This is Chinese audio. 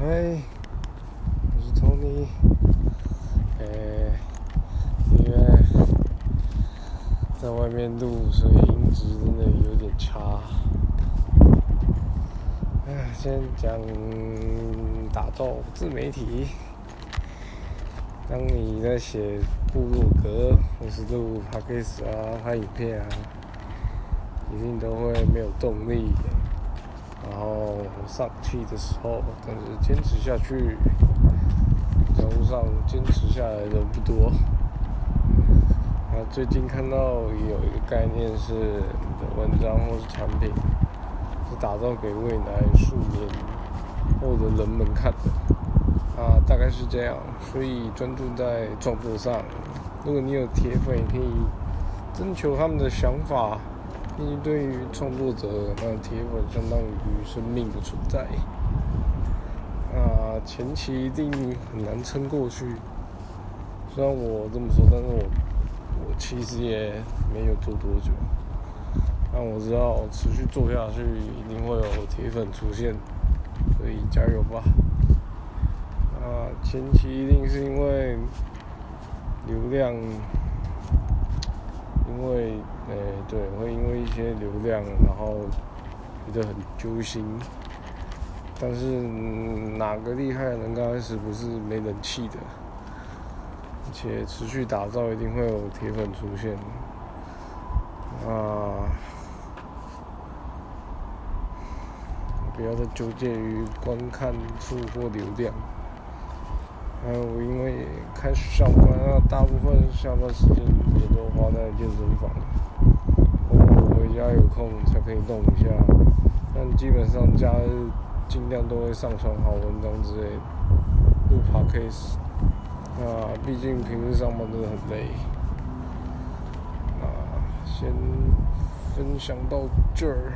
嗨，我是 Tony。诶，因为在外面录，所以音质真的有点差。哎，先讲打造自媒体。当你在写部落格，或是录 p o d c a s 啊、拍影片啊，一定都会没有动力。然后上气的时候，但是坚持下去，小路上坚持下来的不多。啊，最近看到有一个概念是你的文章或是产品是打造给未来数年后的人们看的，啊，大概是这样。所以专注在创作上，如果你有铁粉，可以征求他们的想法。因为对于创作者，那铁粉相当于生命的存在。啊，前期一定很难撑过去。虽然我这么说，但是我我其实也没有做多久。但我知道持续做下去，一定会有铁粉出现，所以加油吧！啊，前期一定是因为流量。因为，诶，对，会因为一些流量，然后觉得很揪心。但是哪个厉害的人刚开始不是没人气的？而且持续打造，一定会有铁粉出现。啊，不要再纠结于观看数或流量。还有，因为开始上班，大部分下班时间也都花在健身房。家有空才可以动一下，但基本上假日尽量都会上传好文章之类的，录 podcast。啊，毕竟平时上班真的很累。啊，先分享到这儿。